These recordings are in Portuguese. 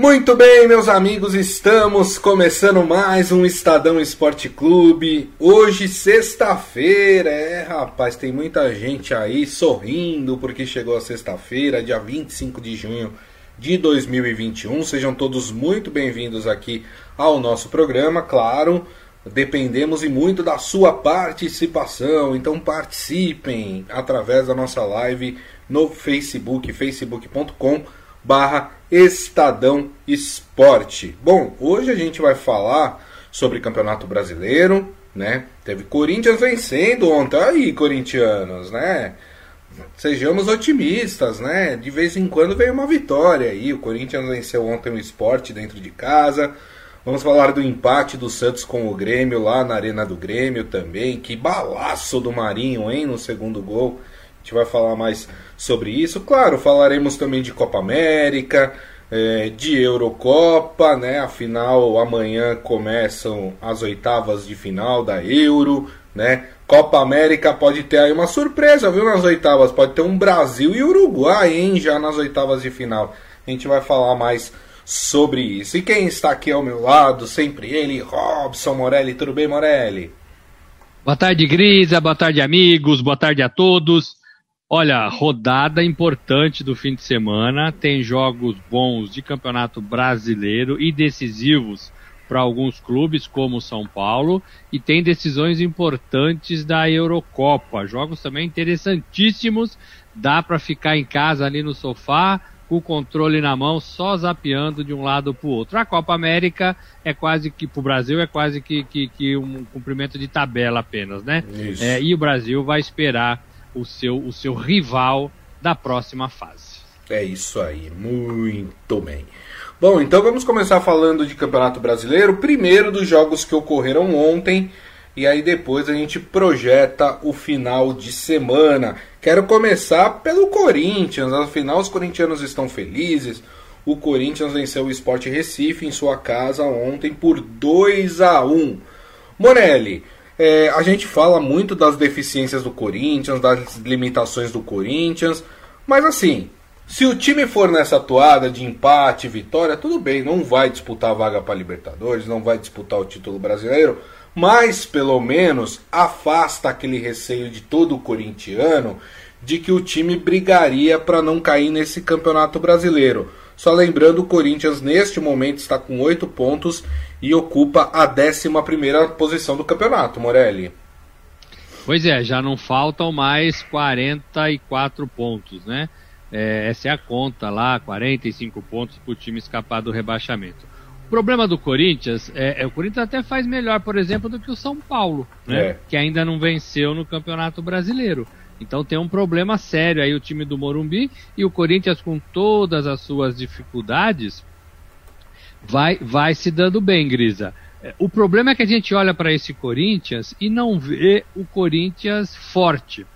Muito bem, meus amigos, estamos começando mais um Estadão Esporte Clube. Hoje, sexta-feira, é rapaz, tem muita gente aí sorrindo porque chegou a sexta-feira, dia 25 de junho de 2021. Sejam todos muito bem-vindos aqui ao nosso programa, claro. Dependemos e muito da sua participação, então participem através da nossa live no Facebook, facebook.com barra Estadão Esporte. Bom, hoje a gente vai falar sobre Campeonato Brasileiro, né? Teve Corinthians vencendo ontem, aí corintianos, né? Sejamos otimistas, né? De vez em quando vem uma vitória aí. O Corinthians venceu ontem o esporte dentro de casa. Vamos falar do empate do Santos com o Grêmio lá na Arena do Grêmio também. Que balaço do Marinho, hein? No segundo gol. A gente vai falar mais sobre isso. Claro, falaremos também de Copa América, é, de Eurocopa, né? Afinal, amanhã começam as oitavas de final da Euro, né? Copa América pode ter aí uma surpresa, viu? Nas oitavas, pode ter um Brasil e Uruguai, hein? Já nas oitavas de final. A gente vai falar mais sobre isso. E quem está aqui ao meu lado, sempre ele, Robson Morelli. Tudo bem, Morelli? Boa tarde, Grisa. Boa tarde, amigos. Boa tarde a todos. Olha, rodada importante do fim de semana, tem jogos bons de campeonato brasileiro e decisivos para alguns clubes, como São Paulo, e tem decisões importantes da Eurocopa. Jogos também interessantíssimos, dá para ficar em casa ali no sofá, com o controle na mão, só zapeando de um lado para o outro. A Copa América é quase que, para o Brasil, é quase que, que, que, um cumprimento de tabela apenas, né? É, e o Brasil vai esperar o seu, o seu rival da próxima fase. É isso aí, muito bem. Bom, então vamos começar falando de Campeonato Brasileiro. Primeiro dos jogos que ocorreram ontem. E aí depois a gente projeta o final de semana. Quero começar pelo Corinthians. Afinal, os corintianos estão felizes. O Corinthians venceu o Sport Recife em sua casa ontem por 2 a 1 Morelli, é, a gente fala muito das deficiências do Corinthians, das limitações do Corinthians, mas assim, se o time for nessa toada de empate, vitória, tudo bem, não vai disputar a vaga para Libertadores, não vai disputar o título brasileiro, mas pelo menos afasta aquele receio de todo o corintiano de que o time brigaria para não cair nesse campeonato brasileiro. Só lembrando, o Corinthians neste momento está com 8 pontos e ocupa a 11 posição do campeonato, Morelli. Pois é, já não faltam mais 44 pontos, né? É, essa é a conta lá, 45 pontos para o time escapar do rebaixamento. O problema do Corinthians é, é, o Corinthians até faz melhor, por exemplo, do que o São Paulo, né? É. Que ainda não venceu no Campeonato Brasileiro. Então tem um problema sério aí o time do Morumbi e o Corinthians com todas as suas dificuldades vai vai se dando bem, Grisa. É, o problema é que a gente olha para esse Corinthians e não vê o Corinthians forte.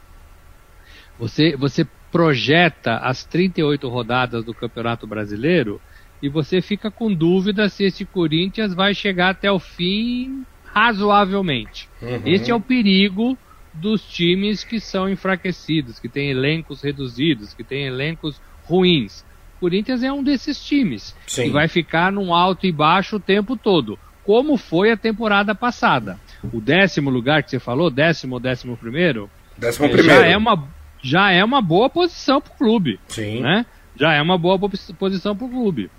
Você você projeta as 38 rodadas do Campeonato Brasileiro e você fica com dúvida se esse Corinthians vai chegar até o fim razoavelmente. Uhum. Esse é o perigo dos times que são enfraquecidos, que têm elencos reduzidos, que têm elencos ruins. O Corinthians é um desses times Sim. que vai ficar num alto e baixo o tempo todo, como foi a temporada passada. O décimo lugar que você falou, décimo ou décimo primeiro, décimo primeiro. já é uma já é uma boa posição para o clube, Sim. né? Já é uma boa posição para o clube.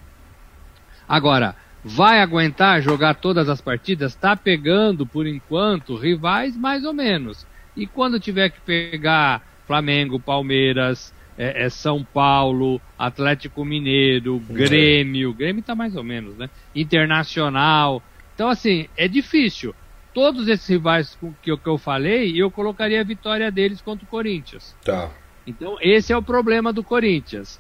Agora, vai aguentar jogar todas as partidas? Está pegando, por enquanto, rivais mais ou menos. E quando tiver que pegar Flamengo, Palmeiras, é, é São Paulo, Atlético Mineiro, Grêmio, Grêmio tá mais ou menos, né? Internacional. Então, assim, é difícil. Todos esses rivais que eu, que eu falei, eu colocaria a vitória deles contra o Corinthians. Tá. Então, esse é o problema do Corinthians.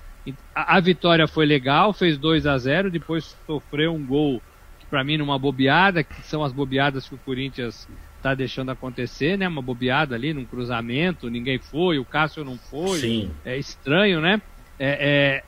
A, a vitória foi legal, fez 2 a 0 depois sofreu um gol, que para mim, numa bobeada, que são as bobeadas que o Corinthians tá deixando acontecer, né? Uma bobeada ali num cruzamento, ninguém foi, o Cássio não foi. Sim. É estranho, né? É,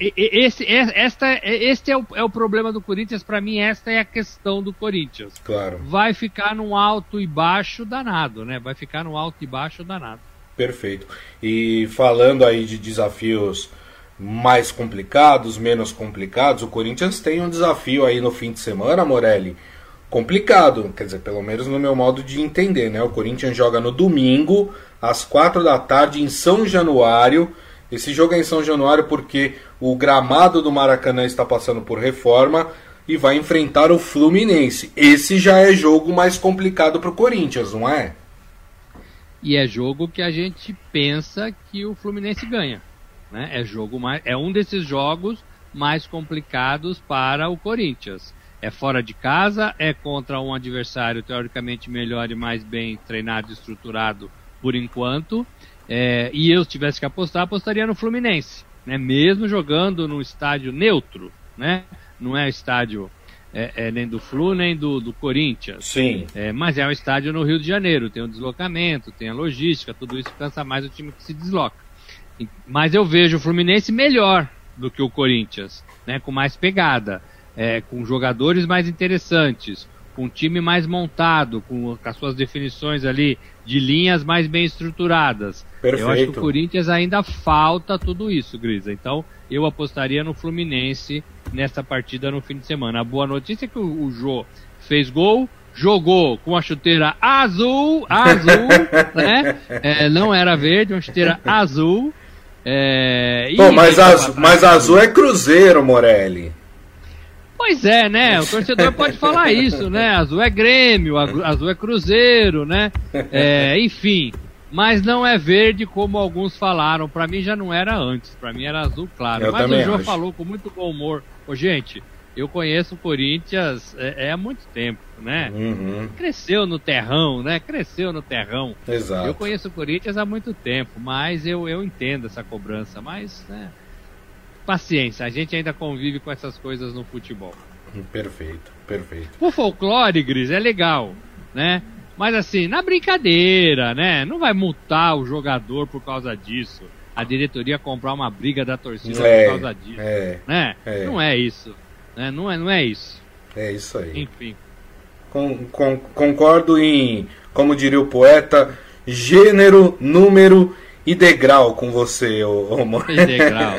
é, esse, esta, este é o, é o problema do Corinthians. Para mim, esta é a questão do Corinthians. Claro. Vai ficar num alto e baixo danado, né? Vai ficar no alto e baixo danado. Perfeito. E falando aí de desafios mais complicados, menos complicados. O Corinthians tem um desafio aí no fim de semana, Morelli. Complicado, quer dizer, pelo menos no meu modo de entender, né? O Corinthians joga no domingo, às quatro da tarde, em São Januário. Esse jogo é em São Januário porque o gramado do Maracanã está passando por reforma e vai enfrentar o Fluminense. Esse já é jogo mais complicado para o Corinthians, não é? E é jogo que a gente pensa que o Fluminense ganha. Né? É, jogo mais, é um desses jogos mais complicados para o Corinthians. É fora de casa, é contra um adversário teoricamente melhor e mais bem treinado e estruturado por enquanto. É, e eu, se tivesse que apostar, apostaria no Fluminense. Né? Mesmo jogando num estádio neutro. Né? Não é estádio é, é, nem do Flu, nem do, do Corinthians. Sim. É, mas é um estádio no Rio de Janeiro, tem o deslocamento, tem a logística, tudo isso cansa mais o time que se desloca. Mas eu vejo o Fluminense melhor do que o Corinthians, né, com mais pegada, é, com jogadores mais interessantes, com um time mais montado, com, com, as suas definições ali de linhas mais bem estruturadas. Perfeito. Eu acho que o Corinthians ainda falta tudo isso, Grisa. Então eu apostaria no Fluminense nessa partida no fim de semana. A boa notícia é que o, o Jô fez gol, jogou com a chuteira azul, azul, né? É, não era verde, uma chuteira azul. É, Pô, mas, azul, mas azul é Cruzeiro, Morelli. Pois é, né? O torcedor pode falar isso, né? Azul é Grêmio, azul é Cruzeiro, né? É, enfim, mas não é verde como alguns falaram. Para mim já não era antes, para mim era azul claro. Eu mas o João acho. falou com muito bom humor. Ô, gente, eu conheço o Corinthians é, é há muito tempo, né? Uhum. Cresceu no terrão, né? Cresceu no terrão. Exato. Eu conheço o Corinthians há muito tempo, mas eu, eu entendo essa cobrança. Mas, né? Paciência, a gente ainda convive com essas coisas no futebol. Perfeito, perfeito. O folclore, Gris, é legal, né? Mas assim, na brincadeira, né? Não vai multar o jogador por causa disso. A diretoria comprar uma briga da torcida É, por causa disso. é, né? é. Não é isso. Né? Não, é, não é isso. É isso aí. Enfim. Con- con- concordo em, como diria o poeta, gênero, número e degrau com você, ô, ô Fez degrau.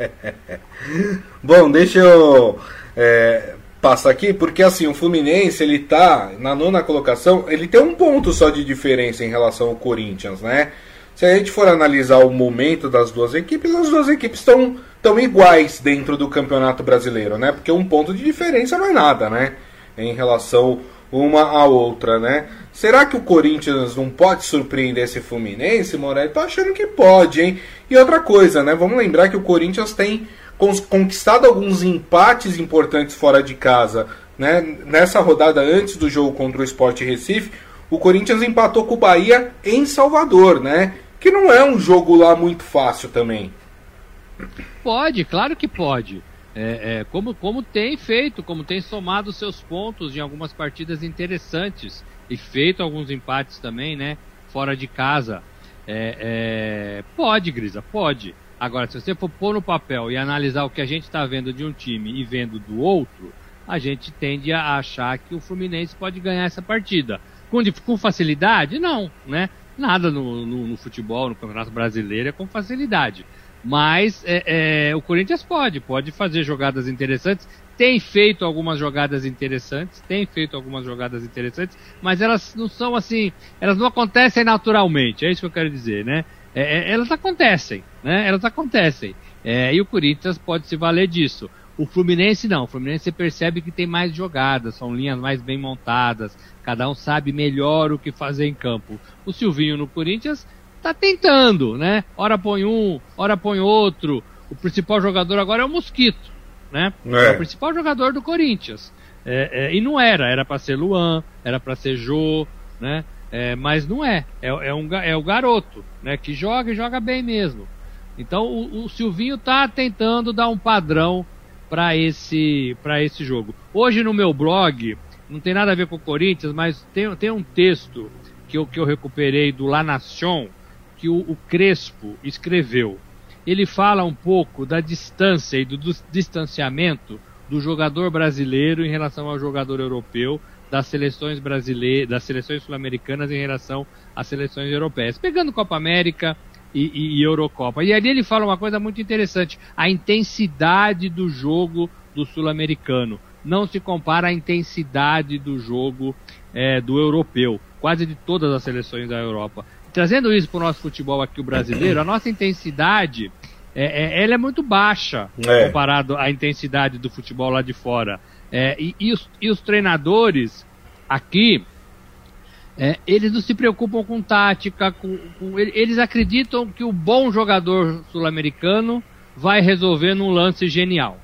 Bom, deixa eu é, passar aqui, porque assim, o Fluminense, ele tá na nona colocação, ele tem um ponto só de diferença em relação ao Corinthians, né? Se a gente for analisar o momento das duas equipes, as duas equipes estão tão iguais dentro do Campeonato Brasileiro, né? Porque um ponto de diferença não é nada, né? Em relação uma à outra, né? Será que o Corinthians não pode surpreender esse Fluminense, Morelli? Tô achando que pode, hein? E outra coisa, né? Vamos lembrar que o Corinthians tem conquistado alguns empates importantes fora de casa, né? Nessa rodada antes do jogo contra o Sport Recife, o Corinthians empatou com o Bahia em Salvador, né? Que não é um jogo lá muito fácil também. Pode, claro que pode. É, é, como, como tem feito, como tem somado seus pontos em algumas partidas interessantes e feito alguns empates também, né? Fora de casa. É, é, pode, Grisa, pode. Agora, se você for pôr no papel e analisar o que a gente está vendo de um time e vendo do outro, a gente tende a achar que o Fluminense pode ganhar essa partida. Com, com facilidade? Não, né? Nada no, no- no futebol, no Campeonato Brasileiro é com facilidade. Mas é, é, o Corinthians pode, pode fazer jogadas interessantes. Tem feito algumas jogadas interessantes, tem feito algumas jogadas interessantes, mas elas não são assim, elas não acontecem naturalmente, é isso que eu quero dizer, né? É, é, elas acontecem, né? Elas acontecem. É, e o Corinthians pode se valer disso. O Fluminense não, o Fluminense percebe que tem mais jogadas, são linhas mais bem montadas, cada um sabe melhor o que fazer em campo. O Silvinho no Corinthians tá tentando, né? Ora põe um, ora põe outro. O principal jogador agora é o Mosquito, né? É. o principal jogador do Corinthians. É, é, e não era, era para ser Luan, era para ser Jô, né? É, mas não é. É, é, um, é o garoto, né? Que joga e joga bem mesmo. Então o, o Silvinho tá tentando dar um padrão para esse para esse jogo. Hoje no meu blog não tem nada a ver com o Corinthians, mas tem, tem um texto que eu, que eu recuperei do La Nation que o, o Crespo escreveu. Ele fala um pouco da distância e do, distanciamento do jogador brasileiro em relação ao jogador europeu, das seleções brasileiras, das seleções sul-americanas em relação às seleções europeias. Pegando Copa América e, e, e Eurocopa. E ali ele fala uma coisa muito interessante: a intensidade do jogo do sul-americano não se compara à intensidade do jogo é, do europeu, quase de todas as seleções da Europa. Trazendo isso para o nosso futebol aqui, o brasileiro, a nossa intensidade é, é, ela é muito baixa é. comparado à intensidade do futebol lá de fora. É, e, e, os, e, os, treinadores aqui, é, eles não se preocupam com tática, com, com, eles acreditam que o bom jogador sul-americano vai resolver num lance genial,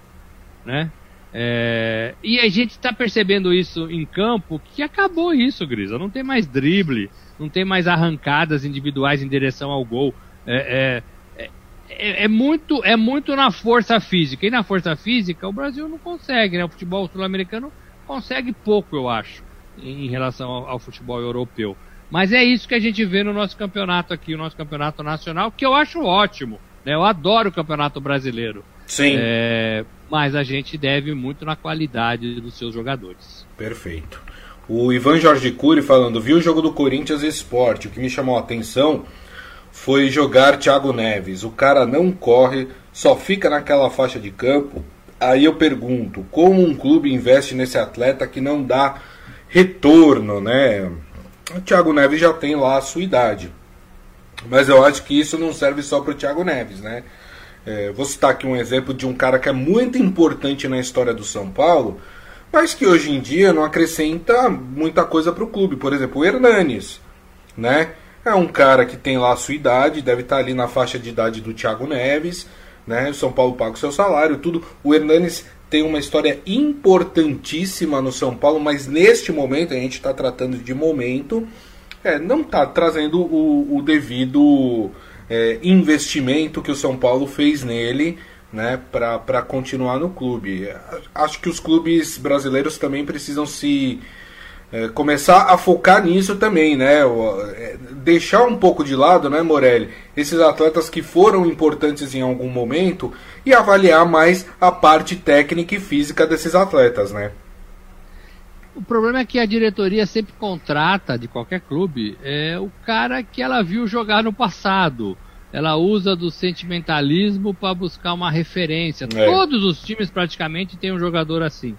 né? É, e a gente está percebendo isso em campo, que acabou isso, Grisa. Não tem mais drible, não tem mais arrancadas individuais em direção ao gol. É, é, é, é muito, é muito na força física. E na força física o Brasil não consegue, né? O futebol sul-americano consegue pouco, eu acho, em relação ao, ao, futebol europeu. Mas é isso que a gente vê no nosso campeonato aqui, o nosso campeonato nacional, que eu acho ótimo. Né? Eu adoro o campeonato brasileiro. Sim. É, mas a gente deve muito na qualidade dos seus jogadores. Perfeito. O Ivan Jorge Cury falando, viu o jogo do Corinthians Esporte, o que me chamou a atenção foi jogar Thiago Neves. O cara não corre, só fica naquela faixa de campo. Aí eu pergunto, como um clube investe nesse atleta que não dá retorno, né? O Thiago Neves já tem lá a sua idade. Mas eu acho que isso não serve só para o Thiago Neves, né? É, vou citar aqui um exemplo de um cara que é muito importante na história do São Paulo, mas que hoje em dia não acrescenta muita coisa para o clube. Por exemplo, o Hernanes, né? É um cara que tem lá a sua idade, deve estar ali na faixa de idade do Thiago Neves, né? O São Paulo paga o seu salário, tudo. O Hernanes tem uma história importantíssima no São Paulo, mas neste momento, a gente está tratando de momento, é, não está trazendo o, o devido é, investimento que o São Paulo fez nele né, para continuar no clube. Acho que os clubes brasileiros também precisam se é, começar a focar nisso também, né? É, deixar um pouco de lado, né, Morelli, esses atletas que foram importantes em algum momento e avaliar mais a parte técnica e física desses atletas, né? O problema é que a diretoria sempre contrata de qualquer clube é o cara que ela viu jogar no passado. Ela usa do sentimentalismo para buscar uma referência. É. Todos os times praticamente têm um jogador assim,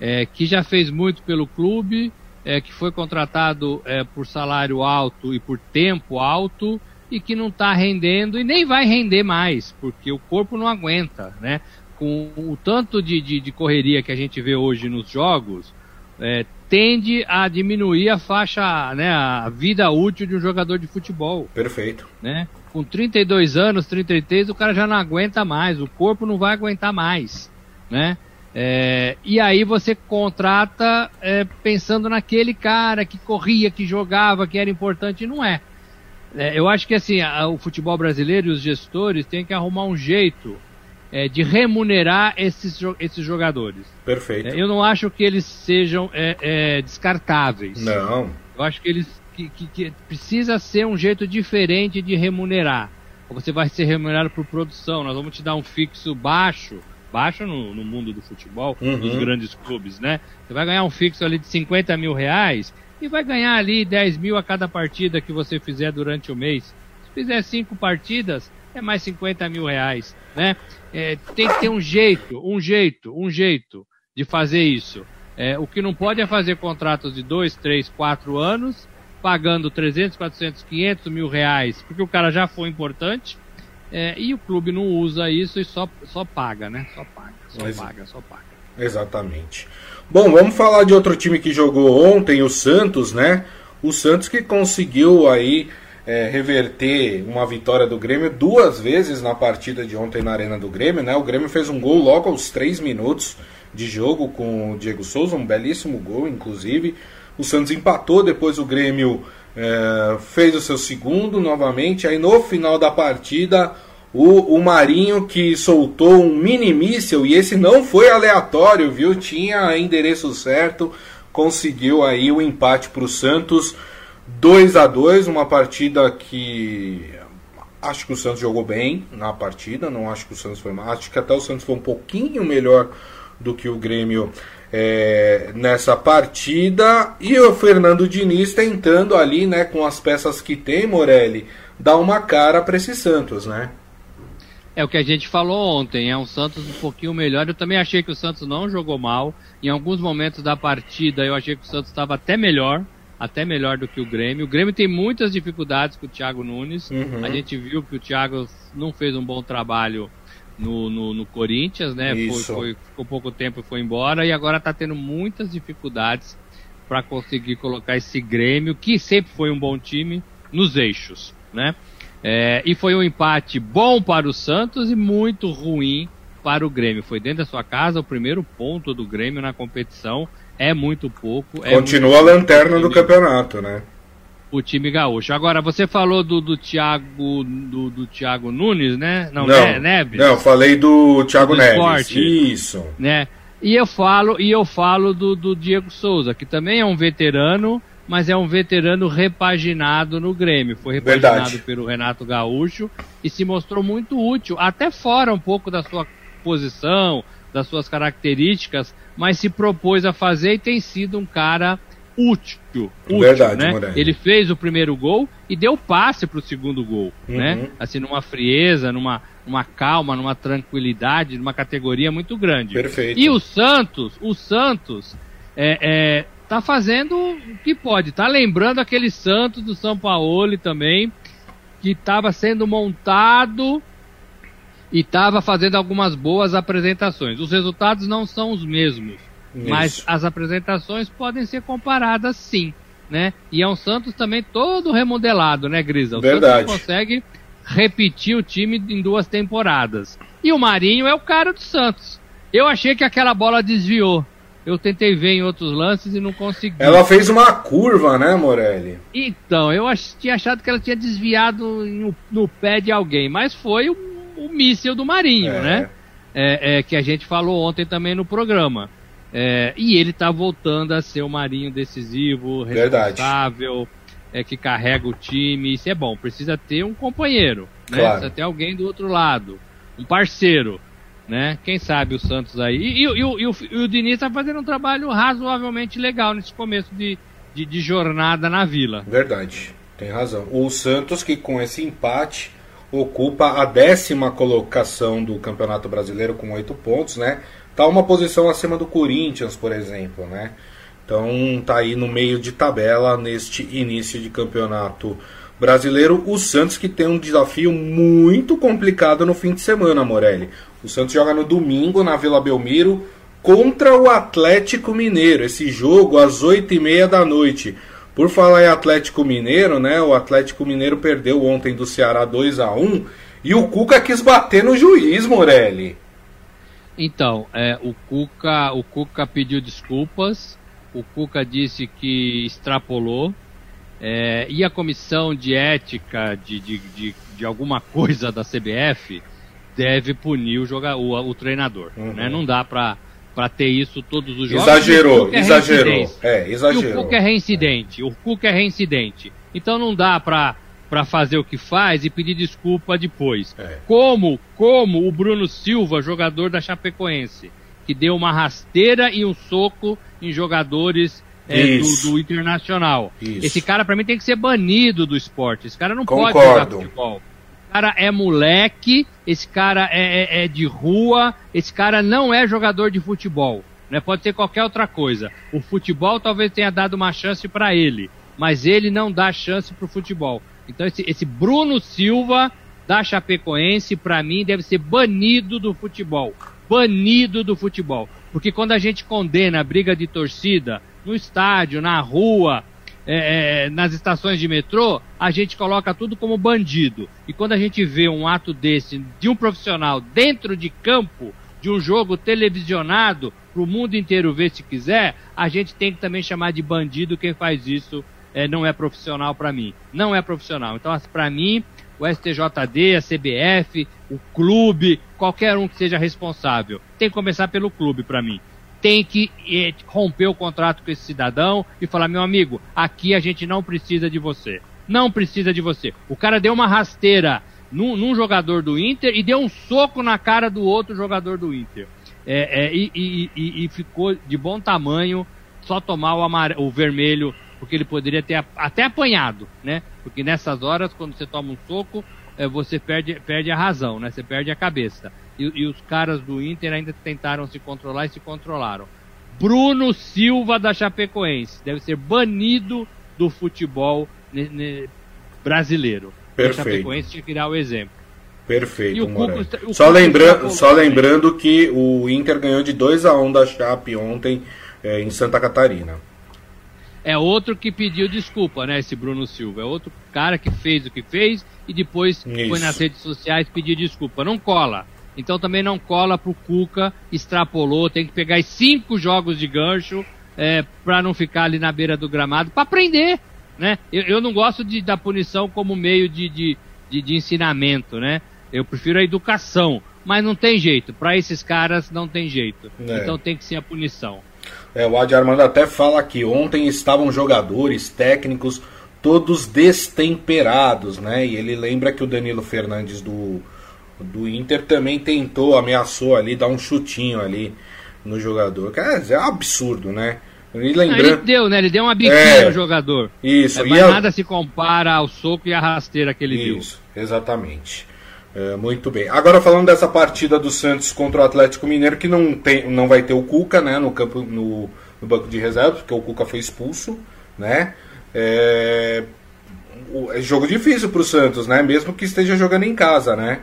é, que já fez muito pelo clube, é, que foi contratado é, por salário alto e por tempo alto e que não está rendendo e nem vai render mais, porque o corpo não aguenta, né? Com o tanto de, de, de correria que a gente vê hoje nos jogos, é, tende a diminuir a faixa, né, a vida útil de um jogador de futebol. Perfeito. Né? Com 32 anos, 33, o cara já não aguenta mais, o corpo não vai aguentar mais, né? É, e aí você contrata é, pensando naquele cara que corria, que jogava, que era importante, e não é. é eu acho que assim, a, o futebol brasileiro e os gestores têm que arrumar um jeito é, de remunerar esses, esses jogadores. Perfeito. É, eu não acho que eles sejam é, descartáveis. Não. Eu acho que eles que, que, que, precisa ser um jeito diferente de remunerar. Você vai ser remunerado por produção. Nós vamos te dar um fixo baixo, baixo no, no mundo do futebol, uhum. dos grandes clubes, né? Você vai ganhar um fixo ali de 50 mil reais e vai ganhar ali 10 mil a cada partida que você fizer durante o mês. Se fizer cinco partidas, é mais 50 mil reais, né? É, tem que ter um jeito, um jeito, um jeito de fazer isso. É, o que não pode é fazer contratos de 2, 3, 4 anos, pagando 300, 400, 500 mil reais, porque o cara já foi importante, é, e o clube não usa isso e só, só paga, né? Só paga, só Mas, paga, só paga. Exatamente. Bom, vamos falar de outro time que jogou ontem, o Santos, né? O Santos que conseguiu aí é, reverter uma vitória do Grêmio duas vezes na partida de ontem na Arena do Grêmio. Né? O Grêmio fez um gol logo aos três minutos de jogo com o Diego Souza, um belíssimo gol, inclusive. O Santos empatou, depois o Grêmio é, fez o seu segundo novamente. Aí no final da partida, o, o Marinho que soltou um mini míssel, e esse não foi aleatório, viu? Tinha endereço certo, conseguiu aí o empate para o Santos. 2 a 2 uma partida que acho que o Santos jogou bem na partida, não acho que o Santos foi mal, acho que até o Santos foi um pouquinho melhor do que o Grêmio é, nessa partida e o Fernando Diniz tentando ali, né, com as peças que tem, Morelli, dar uma cara para esse Santos, né? É o que a gente falou ontem, é um Santos um pouquinho melhor. Eu também achei que o Santos não jogou mal. Em alguns momentos da partida eu achei que o Santos estava até melhor, até melhor do que o Grêmio. O Grêmio tem muitas dificuldades com o Thiago Nunes. Uhum. A gente viu que o Thiago não fez um bom trabalho no, no, no Corinthians, né? Foi, foi, ficou pouco tempo e foi embora. E agora está tendo muitas dificuldades para conseguir colocar esse Grêmio, que sempre foi um bom time, nos eixos, né? É, e foi um empate bom para o Santos e muito ruim para o Grêmio. Foi dentro da sua casa o primeiro ponto do Grêmio na competição. É muito pouco. É Continua muito a lanterna do campeonato, né? O time gaúcho. Agora, você falou do, do Thiago do, do Thiago Nunes, né? Não, não Neves. Não, falei do Thiago do Neves. Esporte, Isso. Né? E eu falo, e eu falo do, do Diego Souza, que também é um veterano, mas é um veterano repaginado no Grêmio. Foi repaginado Verdade. pelo Renato Gaúcho e se mostrou muito útil, até fora um pouco da sua posição, das suas características, mas se propôs a fazer e tem sido um cara útil. útil Verdade, né? Ele fez o primeiro gol e deu passe para o segundo gol, uhum. né? Assim, numa frieza, numa uma calma, numa tranquilidade, numa categoria muito grande. Perfeito. E o Santos, o Santos é, é, tá fazendo o que pode, tá lembrando aquele Santos do São Paulo também, que estava sendo montado e estava fazendo algumas boas apresentações. Os resultados não são os mesmos, Isso. mas as apresentações podem ser comparadas sim, né? E é um Santos também todo remodelado, né, Grisa? O Verdade. Santos consegue repetir o time em duas temporadas. E o Marinho é o cara do Santos. Eu achei que aquela bola desviou. Eu tentei ver em outros lances e não consegui. Ela fez uma curva, né, Morelli? Então, eu ach, tinha achado que ela tinha desviado no, no pé de alguém, mas foi o, o míssil do Marinho, é. né? É, é, que a gente falou ontem também no programa. É, e ele tá voltando a ser o Marinho decisivo, responsável, é, que carrega o time. Isso é bom. Precisa ter um companheiro, né? Claro. Precisa ter alguém do outro lado, um parceiro né? Quem sabe o Santos aí. E, e, e, e o, o, Diniz está fazendo um trabalho razoavelmente legal nesse começo de, de, de, jornada na Vila. Verdade, tem razão. O Santos que com esse empate ocupa a décima colocação do Campeonato Brasileiro com oito pontos, né? Tá uma posição acima do Corinthians, por exemplo, né? Então tá aí no meio de tabela neste início de campeonato brasileiro. O Santos que tem um desafio muito complicado no fim de semana, Morelli. O Santos joga no domingo na Vila Belmiro contra o Atlético Mineiro. Esse jogo às 8h30 da noite. Por falar em Atlético Mineiro, né? O Atlético Mineiro perdeu ontem do Ceará 2 a 1 e o Cuca quis bater no juiz, Morelli. Então, é, o Cuca, o Cuca pediu desculpas. O Cuca disse que extrapolou. É, e a comissão de ética de, de, de, de alguma coisa da CBF deve punir o, jogador, o, o treinador. Uhum. Né? Não dá para para ter isso todos os jogos. Exagerou, é exagerou. É, exagerou. E o Cuca é reincidente. É. O Cuca é reincidente. Então não dá para para fazer o que faz e pedir desculpa depois. É. Como como o Bruno Silva, jogador da Chapecoense, que deu uma rasteira e um soco em jogadores é, do, do, Internacional. Isso. Esse cara para mim tem que ser banido do esporte. Esse cara não Concordo. pode jogar futebol cara é moleque, esse cara é, é, é, de rua, esse cara não é jogador de futebol. Né? Pode ser qualquer outra coisa. O futebol talvez tenha dado uma chance para ele, mas ele não dá chance para o futebol. Então esse, esse Bruno Silva da Chapecoense, para mim, deve ser banido do futebol. Banido do futebol. Porque quando a gente condena a briga de torcida no estádio, na rua, é, é, nas estações de metrô, a gente coloca tudo como bandido. E quando a gente vê um ato desse de um profissional dentro de campo, de um jogo televisionado, para o mundo inteiro ver se quiser, a gente tem que também chamar de bandido quem faz isso. É, não é profissional para mim. Não é profissional. Então, para mim, o STJD, a CBF, o clube, qualquer um que seja responsável, tem que começar pelo clube para mim tem que eh, romper o contrato com esse cidadão e falar: meu amigo, aqui a gente não precisa de você. Não precisa de você. O cara deu uma rasteira num, num jogador do Inter e deu um soco na cara do outro jogador do Inter. É, é, e, e, e, ficou de bom tamanho só tomar o, amare... o vermelho, porque ele poderia ter até apanhado, né? Porque nessas horas, quando você toma um soco, é, você perde, perde a razão, né? Você perde a cabeça. E, e os caras do Inter ainda tentaram se controlar e se controlaram. Bruno Silva da Chapecoense deve ser banido do futebol brasileiro. Perfeito. A Chapecoense tinha que dar o exemplo. Perfeito, o o só, lembra só lembrando que o Inter ganhou de 2 a 1 um da Chape ontem é, em Santa Catarina. É outro que pediu desculpa, né? Esse Bruno Silva. É outro cara que fez o que fez e depois Isso. foi nas redes sociais pedir desculpa. Não cola. Então também não cola pro Cuca, extrapolou, tem que pegar cinco jogos de gancho é, para não ficar ali na beira do gramado, para aprender, né? Eu, eu, não gosto de, da punição como meio de, de, de, de ensinamento, né? Eu prefiro a educação, mas não tem jeito. Para esses caras não tem jeito. É. Então tem que ser a punição. É, o Adi Armando até fala que ontem estavam jogadores, técnicos, todos destemperados, né? E ele lembra que o Danilo Fernandes do, do Inter também tentou, ameaçou ali, dar um chutinho ali no jogador. Quer dizer, é um absurdo, né? E lembrando... ele deu, né? Ele deu uma biquinha é, no jogador. Isso. É, mas a... nada se compara ao soco e a rasteira que ele isso, deu. Isso, exatamente. É, muito bem. Agora falando dessa partida do Santos contra o Atlético Mineiro, que não, tem, não vai ter o Cuca né, no, campo, no, no banco de reservas, porque o Cuca foi expulso. Né? É, é jogo difícil para o Santos, né? Mesmo que esteja jogando em casa, né?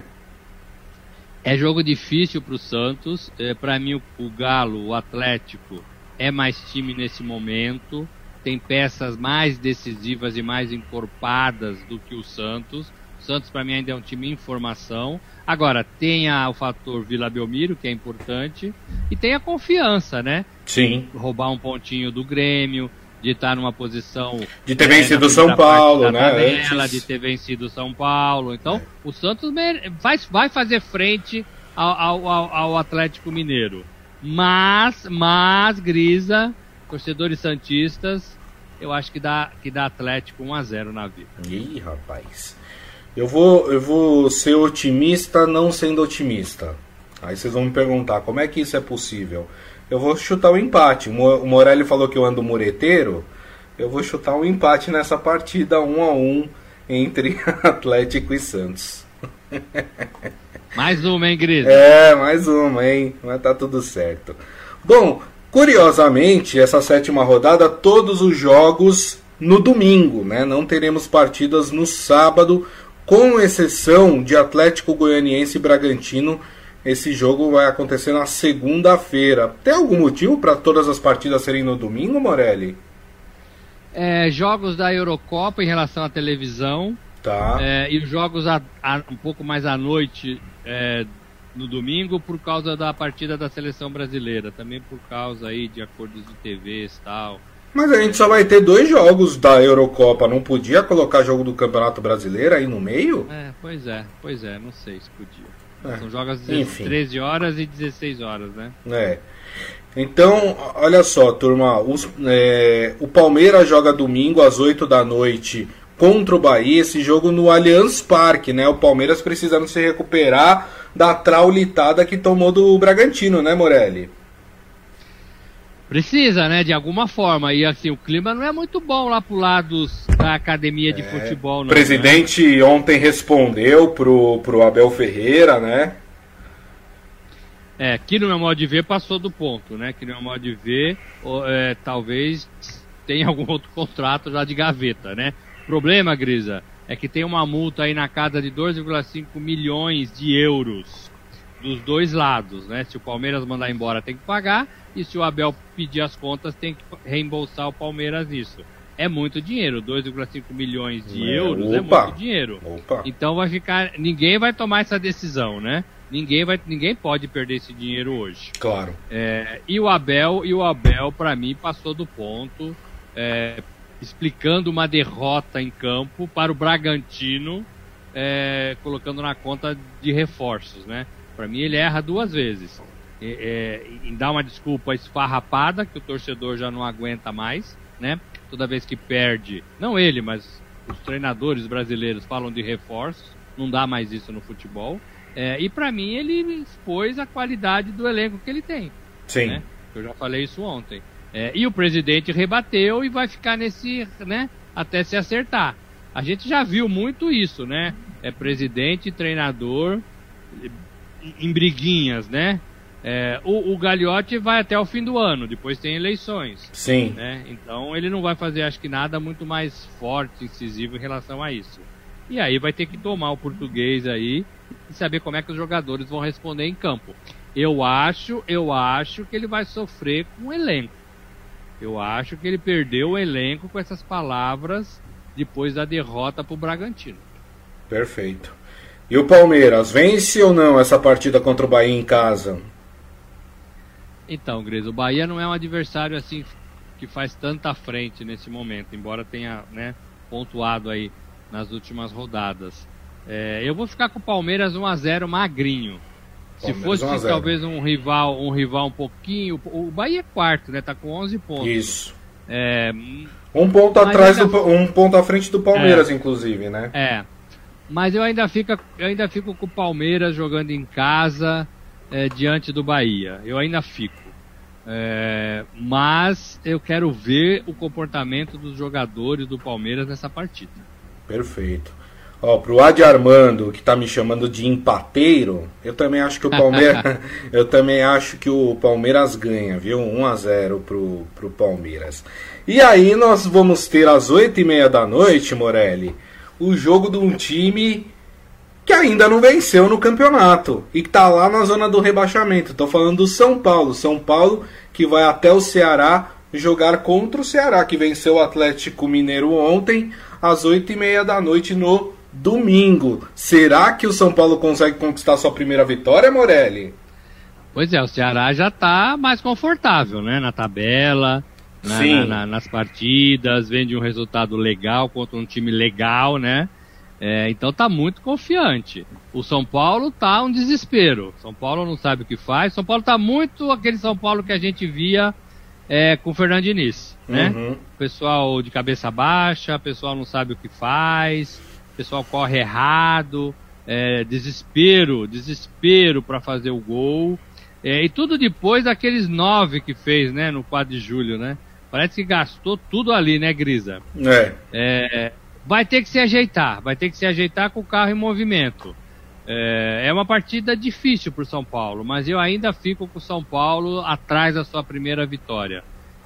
É jogo difícil para o Santos. É, para mim, o, o Galo, o Atlético, é mais time nesse momento. Tem peças mais decisivas e mais encorpadas do que o Santos Santos para mim ainda é um time em formação. Agora, tem a, o fator Vila Belmiro, que é importante, e tem a confiança, né? Sim. Roubar um pontinho do Grêmio, de estar numa posição. De ter é, vencido São Paulo, né? Tabela, de ter vencido São Paulo. Então, é. o Santos vai, vai fazer frente ao, ao, ao Atlético Mineiro. Mas, mas, Grisa, torcedores santistas, eu acho que dá, que dá Atlético 1x0 na vida. Ih, rapaz. Eu vou, eu vou ser otimista não sendo otimista. Aí vocês vão me perguntar como é que isso é possível. Eu vou chutar o um empate. O Morelli falou que eu ando mureteiro. Eu vou chutar um empate nessa partida 1 um a 1 um entre Atlético e Santos. Mais uma, hein, Gris? É, mais uma, hein? Mas tá tudo certo. Bom, curiosamente, essa sétima rodada, todos os jogos no domingo, né? Não teremos partidas no sábado, com exceção de Atlético Goianiense e Bragantino, esse jogo vai acontecer na segunda-feira. Tem algum motivo para todas as partidas serem no domingo, Morelli? É, jogos da Eurocopa em relação à televisão. Tá. É, e os jogos a, a, um pouco mais à noite é, no domingo por causa da partida da seleção brasileira. Também por causa aí de acordos de TVs e tal. Mas a gente só vai ter dois jogos da Eurocopa. Não podia colocar jogo do Campeonato Brasileiro aí no meio? É, pois é, pois é, não sei se podia. É. São jogos de 13 horas e 16 horas, né? É. Então, olha só, turma. Os, é, o Palmeiras joga domingo às 8 da noite contra o Bahia. Esse jogo no Allianz Parque, né? O Palmeiras precisando se recuperar da traulitada que tomou do Bragantino, né, Morelli? Precisa, né? De alguma forma. E assim, o clima não é muito bom lá pro lado da academia de é, futebol, não. O presidente né? ontem respondeu pro, pro Abel Ferreira, né? É, que no meu modo de ver passou do ponto, né? Que no meu modo de ver, é, talvez tenha algum outro contrato já de gaveta, né? Problema, Grisa, é que tem uma multa aí na casa de 2,5 milhões de euros dos dois lados, né? Se o Palmeiras mandar embora, tem que pagar e se o Abel pedir as contas, tem que reembolsar o Palmeiras isso. É muito dinheiro, 2,5 milhões de é, euros é opa, é muito dinheiro. Opa. Então vai ficar. Ninguém vai tomar essa decisão, né? Ninguém, vai, ninguém pode perder esse dinheiro hoje. Claro. É, e o Abel, e o Abel, para mim, passou do ponto, é, explicando uma derrota em campo para o Bragantino, é, colocando na conta de reforços, né? Para mim, ele erra duas vezes é, em dar uma desculpa esfarrapada, que o torcedor já não aguenta mais, né? Toda vez que perde, não ele, mas os treinadores brasileiros falam de reforços, não dá mais isso no futebol. É, e para mim ele expôs a qualidade do elenco que ele tem. Sim. Né? Eu já falei isso ontem. É, e o presidente rebateu e vai ficar nesse, né? Até se acertar. A gente já viu muito isso, né? É presidente, treinador, em briguinhas, né? É, o, o Gagliotti vai até o fim do ano, depois tem eleições. Sim. Né? Então ele não vai fazer, acho que, nada muito mais forte, incisivo em relação a isso. E aí vai ter que tomar o português aí e saber como é que os jogadores vão responder em campo. Eu acho, eu acho que ele vai sofrer com o elenco. Eu acho que ele perdeu o elenco com essas palavras depois da derrota para o Bragantino. Perfeito. E o Palmeiras, vence ou não essa partida contra o Bahia em casa? Então, Gris, o Bahia não é um adversário assim que faz tanta frente nesse momento, embora tenha né, pontuado aí nas últimas rodadas. É, eu vou ficar com o Palmeiras 1 a 0 magrinho. Se fosse talvez um rival, um rival um pouquinho, o Bahia é quarto, né? Tá com 11 pontos. Isso. É, um ponto atrás ainda... do, um ponto à frente do Palmeiras, é, inclusive, né? É. Mas eu ainda fico, eu ainda fico com o Palmeiras jogando em casa é, diante do Bahia. Eu ainda fico. É, mas eu quero ver o comportamento dos jogadores do Palmeiras nessa partida. Perfeito. Ó, pro Adi Armando, que tá me chamando de empateiro, eu também acho que o Palmeiras. eu também acho que o Palmeiras ganha, viu? 1 a 0 pro, pro Palmeiras. E aí nós vamos ter às 8 e meia da noite, Morelli, o jogo de um time que ainda não venceu no campeonato e que tá lá na zona do rebaixamento. Tô falando do São Paulo. São Paulo que vai até o Ceará jogar contra o Ceará, que venceu o Atlético Mineiro ontem, às 8h30 da noite no domingo. Será que o São Paulo consegue conquistar sua primeira vitória, Morelli? Pois é, o Ceará já está mais confortável, né? Na tabela, na, na, na, nas partidas, vende um resultado legal contra um time legal, né? É, então tá muito confiante. O São Paulo tá um desespero. São Paulo não sabe o que faz. São Paulo tá muito aquele São Paulo que a gente via é, com o Fernando Diniz, né? Uhum. Pessoal de cabeça baixa, pessoal não sabe o que faz, pessoal corre errado, é, desespero, desespero para fazer o gol. É, e tudo depois daqueles nove que fez, né, no 4 de julho, né? Parece que gastou tudo ali, né, Grisa? É. é vai ter que se ajeitar, vai ter que se ajeitar com o carro em movimento. É, é uma partida difícil para o São Paulo, mas eu ainda fico com o São Paulo atrás da sua primeira vitória.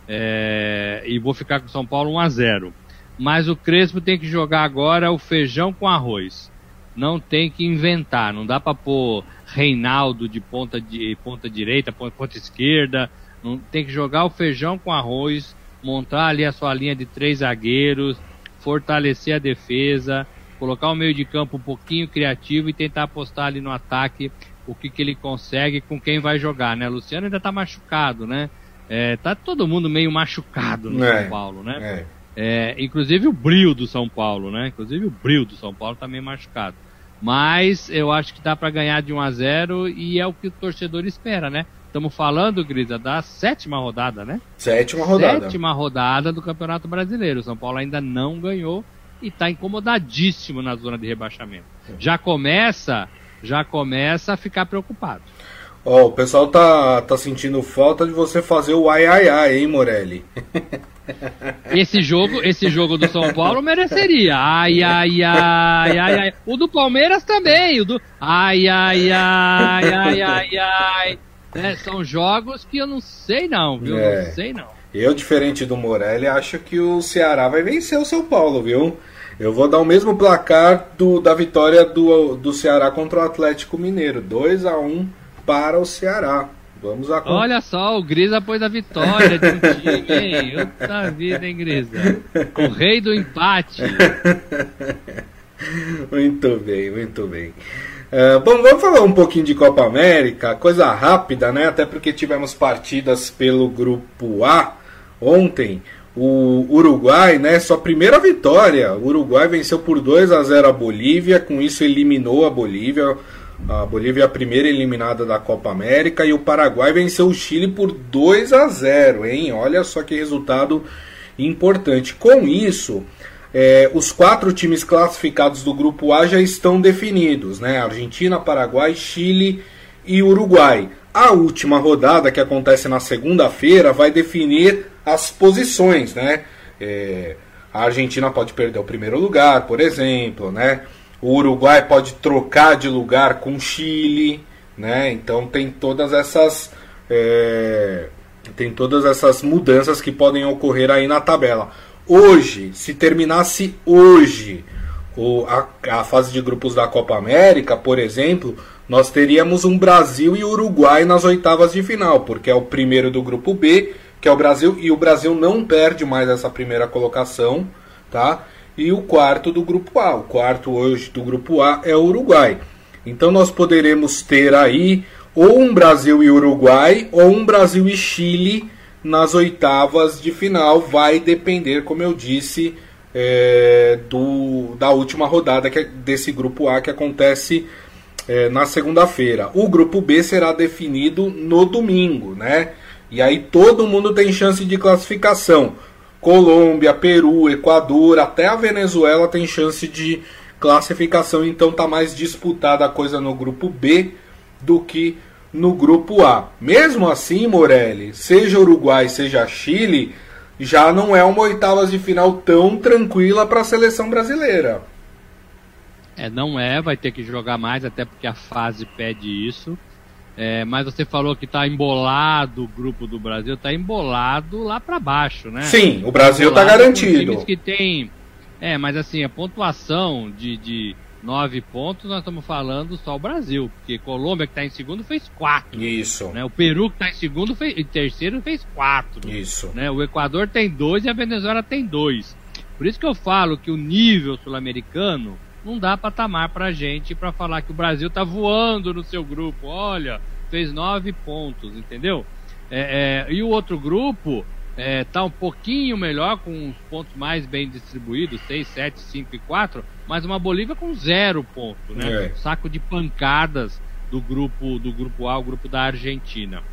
É, e vou ficar com o São Paulo 1 a 0 Mas o Crespo tem que jogar agora o feijão com arroz. Não tem que inventar, não dá para pôr Reinaldo de ponta, de ponta direita, ponta esquerda. Não, tem que jogar o feijão com arroz, montar ali a sua linha de três zagueiros, fortalecer a defesa, colocar o meio de campo um pouquinho criativo e tentar apostar ali no ataque o que, que ele consegue com quem vai jogar, né? Luciano ainda tá machucado, né? É, tá todo mundo meio machucado no é, São Paulo, né? É. É, inclusive o brilho do São Paulo, né? Inclusive o brilho do São Paulo tá meio machucado. Mas eu acho que dá para ganhar de 1 a 0 e é o que o torcedor espera, né? Estamos falando, Grisa, da sétima rodada, né? Sétima rodada. Sétima rodada do Campeonato Brasileiro. O São Paulo ainda não ganhou e está incomodadíssimo na zona de rebaixamento. Já começa, já começa a ficar preocupado. Ó, oh, o pessoal tá, tá sentindo falta de você fazer o ai ai ai, hein, Morelli? Esse jogo, esse jogo do São Paulo mereceria. Ai ai ai ai ai. O do Palmeiras também, o do ai ai ai ai ai ai. É, são jogos que eu não sei não, viu? É. Não sei não. Eu, diferente do Morelli, acho que o Ceará vai vencer o São Paulo, viu? Eu vou dar o mesmo placar do, da vitória do, do Ceará contra o Atlético Mineiro. 2 a 1 para o Ceará. Vamos a Olha só, o Grisa pôs a vitória de um time, hein? Outra vida, hein, Grisa? O rei do empate. muito bem, muito bem. Uh, bom, vamos falar um pouquinho de Copa América, coisa rápida, né? Até porque tivemos partidas pelo grupo A ontem. O Uruguai, né? Sua primeira vitória. O Uruguai venceu por 2 a 0 a Bolívia, com isso eliminou a Bolívia. A Bolívia é a primeira eliminada da Copa América e o Paraguai venceu o Chile por 2 a 0, hein? Olha só que resultado importante. Com isso, é, os quatro times classificados do grupo A já estão definidos, né? Argentina, Paraguai, Chile e Uruguai. A última rodada, que acontece na segunda-feira, vai definir as posições, né? É, a Argentina pode perder o primeiro lugar, por exemplo, né? O Uruguai pode trocar de lugar com o Chile, né? Então tem todas essas é, tem todas essas mudanças que podem ocorrer aí na tabela. Hoje, se terminasse hoje o, a, a fase de grupos da Copa América, por exemplo, nós teríamos um Brasil e Uruguai nas oitavas de final, porque é o primeiro do grupo B, que é o Brasil, e o Brasil não perde mais essa primeira colocação, tá? E o quarto do grupo A. O quarto hoje do grupo A é o Uruguai. Então nós poderemos ter aí ou um Brasil e Uruguai ou um Brasil e Chile nas oitavas de final. Vai depender, como eu disse, é, do, da última rodada que é desse grupo A que acontece é, na segunda-feira. O grupo B será definido no domingo, né? E aí todo mundo tem chance de classificação. Colômbia, Peru, Equador, até a Venezuela tem chance de classificação, então tá mais disputada a coisa no grupo B do que no grupo A. Mesmo assim, Morelli, seja Uruguai, seja Chile, já não é uma oitavas de final tão tranquila para a seleção brasileira. É, não é, vai ter que jogar mais, até porque a fase pede isso. É, mas você falou que está embolado o grupo do Brasil, está embolado lá para baixo, né? Sim, o Brasil está garantido. que tem, é, mas assim, a pontuação de, de nove pontos, nós estamos falando só o Brasil, porque Colômbia que está em segundo fez quatro. Isso. Né? O Peru que está em segundo fez, em terceiro fez quatro. Isso. Né? O Equador tem dois e a Venezuela tem dois. Por isso que eu falo que o nível sul-americano não dá patamar pra gente para falar que o Brasil tá voando no seu grupo. Olha, fez nove pontos, entendeu? É, é, e o outro grupo é, tá um pouquinho melhor, com os pontos mais bem distribuídos, 6, 7, 5 e 4, mas uma Bolívia com zero ponto, né? É. Saco de pancadas do grupo do grupo A, o grupo da Argentina.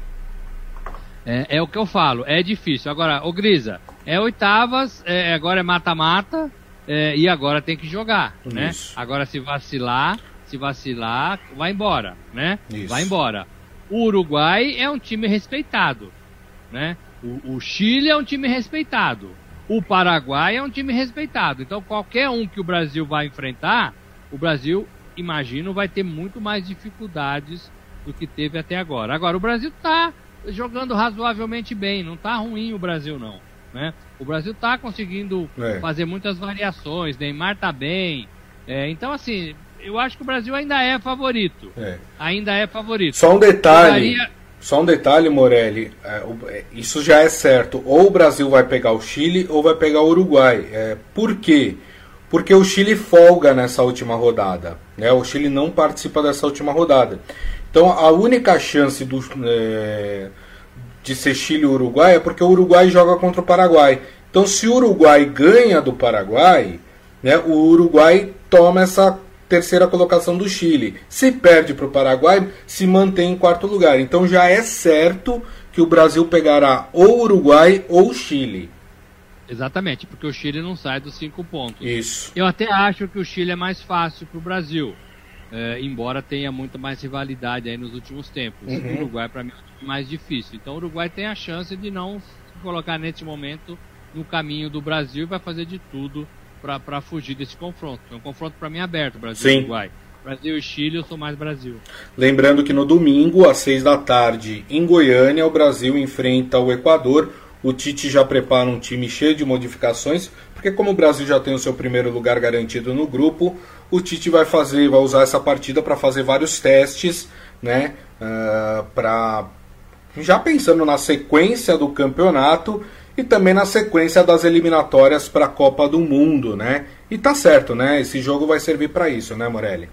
É, é o que eu falo, é difícil. Agora, ô Grisa, é oitavas, é, agora é mata-mata, é, e agora tem que jogar, né? Isso. Agora se vacilar, se vacilar, vai embora, né? Isso. Vai embora. O Uruguai é um time respeitado, né? O, o Chile é um time respeitado. O Paraguai é um time respeitado. Então qualquer um que o Brasil vai enfrentar, o Brasil, imagino, vai ter muito mais dificuldades do que teve até agora. Agora o Brasil está jogando razoavelmente bem, não está ruim o Brasil não, né? O Brasil está conseguindo É. fazer muitas variações, Neymar tá bem. É, então, assim, eu acho que o Brasil ainda é favorito. É. Ainda é favorito. Só um detalhe. Daria- Só um detalhe, Morelli. é, é, isso já é certo. Ou o Brasil vai pegar o Chile ou vai pegar o Uruguai. É, por quê? Porque o Chile folga nessa última rodada. Né? O Chile não participa dessa última rodada. Então a única chance do, é, de ser Chile e Uruguai é porque o Uruguai joga contra o Paraguai. Então se o Uruguai ganha do Paraguai, né, o Uruguai toma essa terceira colocação do Chile. Se perde para o Paraguai, se mantém em quarto lugar. Então já é certo que o Brasil pegará ou Uruguai ou Chile. Exatamente, porque o Chile não sai dos cinco pontos. Isso. Eu até acho que o Chile é mais fácil para o Brasil, é, embora tenha muita mais rivalidade aí nos últimos tempos. Uhum. O Uruguai, para mim, é mais difícil. Então o Uruguai tem a chance de não se colocar nesse momento no caminho do Brasil e vai fazer de tudo para fugir desse confronto. É um confronto para mim aberto, Brasil Sim. e Uruguai. Brasil e Chile, eu sou mais Brasil. Lembrando que no domingo, às seis da tarde, em Goiânia, o Brasil enfrenta o Equador. O Tite já prepara um time cheio de modificações, porque como o Brasil já tem o seu primeiro lugar garantido no grupo, o Tite vai fazer, vai usar essa partida para fazer vários testes, né? para já pensando na sequência do campeonato e também na sequência das eliminatórias para a Copa do Mundo, né? E tá certo, né? Esse jogo vai servir para isso, né, Morelli?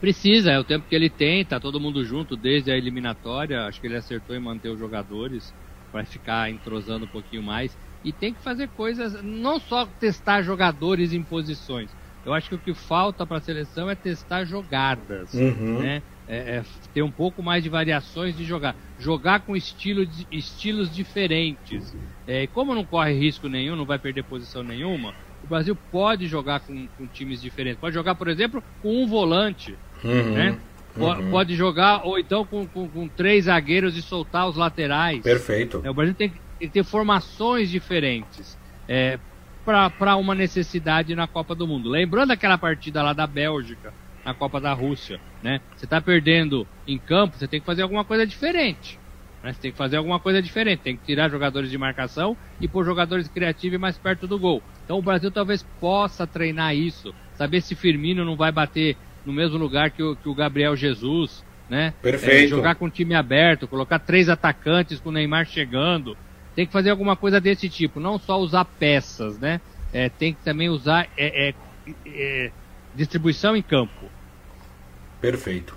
Precisa, é o tempo que ele tem, tá todo mundo junto desde a eliminatória. Acho que ele acertou em manter os jogadores para ficar entrosando um pouquinho mais. E tem que fazer coisas, não só testar jogadores em posições. Eu acho que o que falta para a seleção é testar jogadas, Uhum. né? É, é ter um pouco mais de variações de jogar, jogar com estilo de- estilos diferentes. É, como não corre risco nenhum, não vai perder posição nenhuma, o Brasil pode jogar com, com times diferentes. Pode jogar, por exemplo, com um volante, Uhum. né? Uhum. Pode jogar, ou então com, com- com três zagueiros e soltar os laterais. Perfeito. É, o Brasil tem que, tem que ter formações diferentes. É, para uma necessidade na Copa do Mundo. Lembrando aquela partida lá da Bélgica, na Copa da Rússia, né? Você está perdendo em campo, você tem que fazer alguma coisa diferente. Né? Você tem que fazer alguma coisa diferente, tem que tirar jogadores de marcação e pôr jogadores criativos mais perto do gol. Então o Brasil talvez possa treinar isso, saber se Firmino não vai bater no mesmo lugar que o, que o Gabriel Jesus, né? Perfeito. É, jogar com o time aberto, colocar três atacantes com o Neymar chegando. Tem que fazer alguma coisa desse tipo, não só usar peças, né? É, tem que também usar é, é, é distribuição em campo. Perfeito.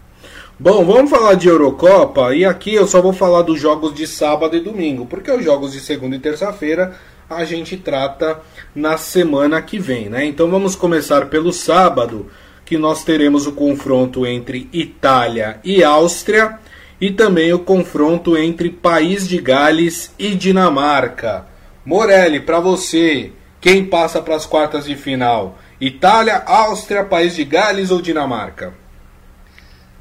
Bom, vamos falar de Eurocopa e aqui eu só vou falar dos jogos de sábado e domingo, porque os jogos de segunda e terça-feira a gente trata na semana que vem, né? Então vamos começar pelo sábado, que nós teremos o confronto entre Itália e Áustria e também o confronto entre País de Gales e Dinamarca. Morelli, para você, quem passa para as quartas de final? Itália, Áustria, País de Gales ou Dinamarca?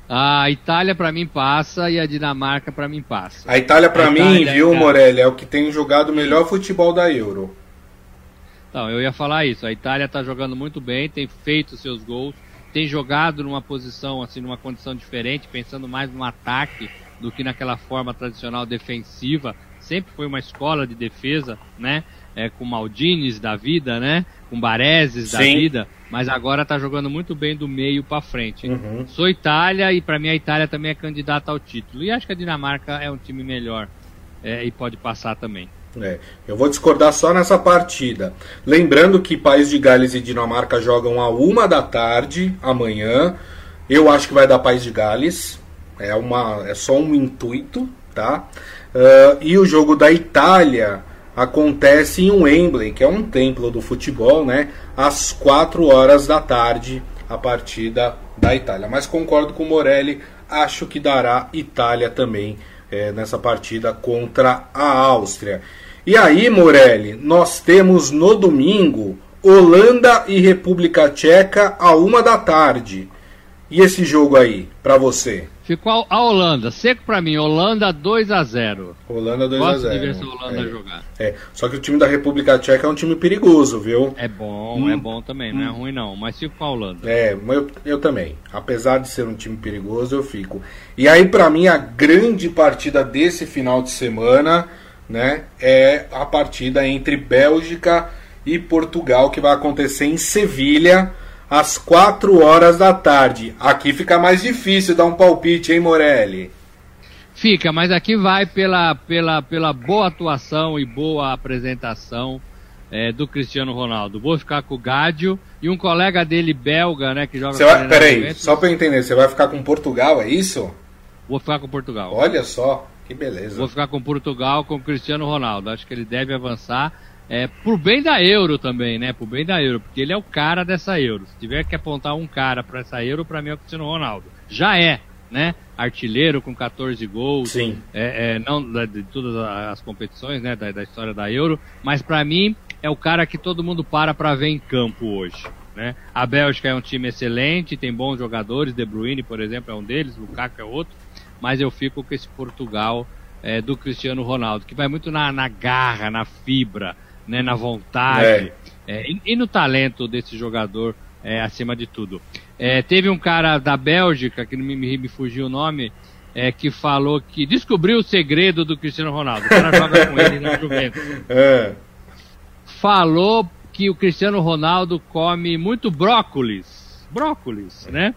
A Itália para mim passa e a Dinamarca para mim passa. A Itália para mim, viu, é... Morelli, é o que tem jogado o melhor futebol da Euro. Não, eu ia falar isso. A Itália está jogando muito bem, tem feito seus gols, tem jogado numa posição assim, numa condição diferente, pensando mais no ataque do que naquela forma tradicional defensiva. Sempre foi uma escola de defesa, né? É, com Maldines da vida, né? Com Bareses da vida mas agora está jogando muito bem do meio para frente. Uhum. Sou Itália e para mim a Itália também é candidata ao título. E acho que a Dinamarca é um time melhor é, e pode passar também. É, eu vou discordar só nessa partida. Lembrando que País de Gales e Dinamarca jogam a uma da tarde amanhã. Eu acho que vai dar País de Gales. É, uma, é só um intuito, tá? Uh, e o jogo da Itália acontece em Wembley, que é um templo do futebol, né? Às 4 horas da tarde, a partida da Itália. Mas concordo com o Morelli, acho que dará Itália também é, nessa partida contra a Áustria. E aí, Morelli, nós temos no domingo Holanda e República Tcheca a uma da tarde. E esse jogo aí, para você? Ficou a Holanda, seco para mim, Holanda 2 a 0 Holanda 2 a 0 de ver essa Holanda é. jogar. É, só que o time da República Tcheca é um time perigoso, viu? É bom, hum. é bom também, não é ruim não, mas fico com a Holanda. É, eu, eu também. Apesar de ser um time perigoso, eu fico. E aí, para mim, a grande partida desse final de semana, né, é a partida entre Bélgica e Portugal, que vai acontecer em Sevilha às 4 horas da tarde. Aqui fica mais difícil dar um palpite, hein, Morelli? Fica, mas aqui vai pela, pela, pela boa atuação e boa apresentação é, do Cristiano Ronaldo. Vou ficar com o Gádio e um colega dele belga, né, que joga... Você vai, peraí, só para eu entender, você vai ficar com Portugal, é isso? Vou ficar com Portugal. Olha só, que beleza. Vou ficar com Portugal, com o Cristiano Ronaldo. Acho que ele deve avançar é, por bem da Euro também, né? Por bem da Euro, porque ele é o cara dessa Euro. Se tiver que apontar um cara para essa Euro, para mim é o Cristiano Ronaldo. Já é, né? Artilheiro com 14 gols. Sim. É, é, não de todas as competições, né? Da, da história da Euro, mas para mim é o cara que todo mundo para para ver em campo hoje. Né? A Bélgica é um time excelente, tem bons jogadores, De Bruyne, por exemplo, é um deles, Lukaku é outro, mas eu fico com esse Portugal é, do Cristiano Ronaldo, que vai muito na, na garra, na fibra, né, na vontade é. É, e, e, no talento desse jogador é, acima de tudo. É, teve um cara da Bélgica, que não me, me fugiu o nome, é, que falou que descobriu o segredo do Cristiano Ronaldo. O cara joga com ele na Juventus. É. Falou que o Cristiano Ronaldo come muito brócolis. Brócolis, né?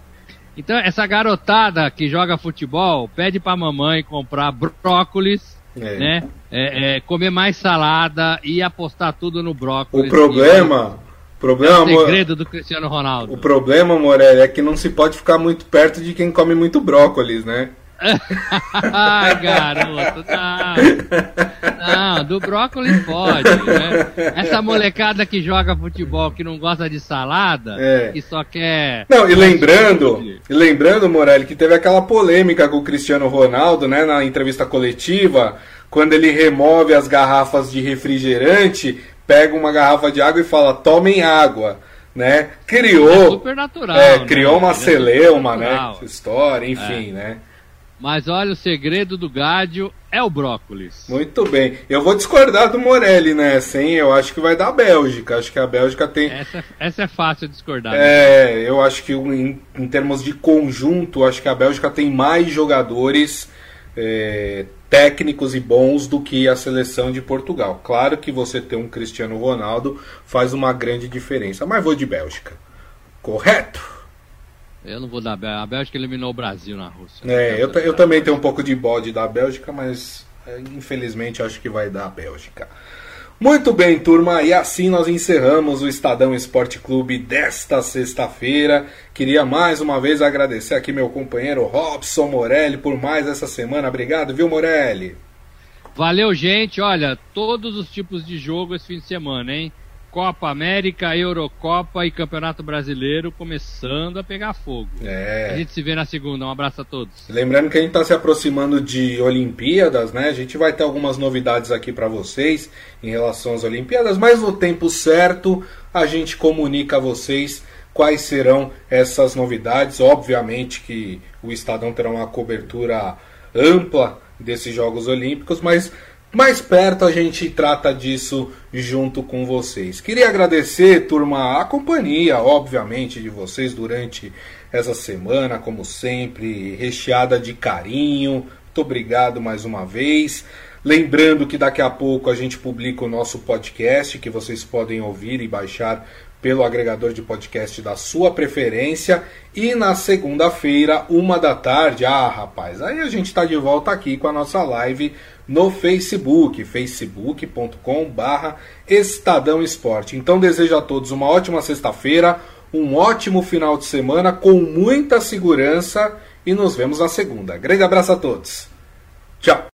Então, essa garotada que joga futebol pede pra mamãe comprar brócolis é. né? É, é, comer mais salada e apostar tudo no brócolis. O problema. E, problema, é o segredo do Cristiano Ronaldo. O problema, Morelli, é que não se pode ficar muito perto de quem come muito brócolis, né? Ai, garoto, não. Não, do brócolis pode, né? Essa molecada que joga futebol, que não gosta de salada, é. que só quer. Não, e lembrando, e lembrando, Morelli, que teve aquela polêmica com o Cristiano Ronaldo, né, na entrevista coletiva, quando ele remove as garrafas de refrigerante, pega uma garrafa de água e fala: tomem água né? Criou. É super natural. É, criou né? uma é celeuma, né? História, enfim, é. né? Mas olha, o segredo do Gádio é o brócolis. Muito bem. Eu vou discordar do Morelli nessa, hein? Eu acho que vai dar a Bélgica. Acho que a Bélgica tem. Essa, essa é fácil de discordar. É, né? eu acho que em, em, termos de conjunto, acho que a Bélgica tem mais jogadores é, técnicos e bons do que a seleção de Portugal. Claro que você ter um Cristiano Ronaldo faz uma grande diferença, mas vou de Bélgica. Correto? Eu não vou dar a Bélgica eliminou o Brasil na Rússia. É, eu, eu também tenho um pouco de bode da Bélgica, mas é, infelizmente acho que vai dar a Bélgica. Muito bem, turma, e assim nós encerramos o Estadão Esporte Clube desta sexta-feira. Queria mais uma vez agradecer aqui meu companheiro Robson Morelli por mais essa semana. Obrigado, viu, Morelli? Valeu, gente. Olha, todos os tipos de jogo esse fim de semana, hein? Copa América, Eurocopa e Campeonato Brasileiro começando a pegar fogo. É. A gente se vê na segunda. Um abraço a todos. Lembrando que a gente está se aproximando de Olimpíadas, né? A gente vai ter algumas novidades aqui para vocês em relação às Olimpíadas, mas no tempo certo a gente comunica a vocês quais serão essas novidades. Obviamente que o Estadão terá uma cobertura ampla desses Jogos Olímpicos, mas mais perto a gente trata disso junto com vocês. Queria agradecer, turma, a companhia, obviamente, de vocês durante essa semana, como sempre, recheada de carinho. Muito obrigado mais uma vez. Lembrando que daqui a pouco a gente publica o nosso podcast, que vocês podem ouvir e baixar pelo agregador de podcast da sua preferência. E na segunda-feira, uma da tarde, ah, rapaz, aí a gente está de volta aqui com a nossa live no Facebook, facebook.com barra Estadão Esporte. Então desejo a todos uma ótima sexta-feira, um ótimo final de semana com muita segurança e nos vemos na segunda. Grande abraço a todos. Tchau.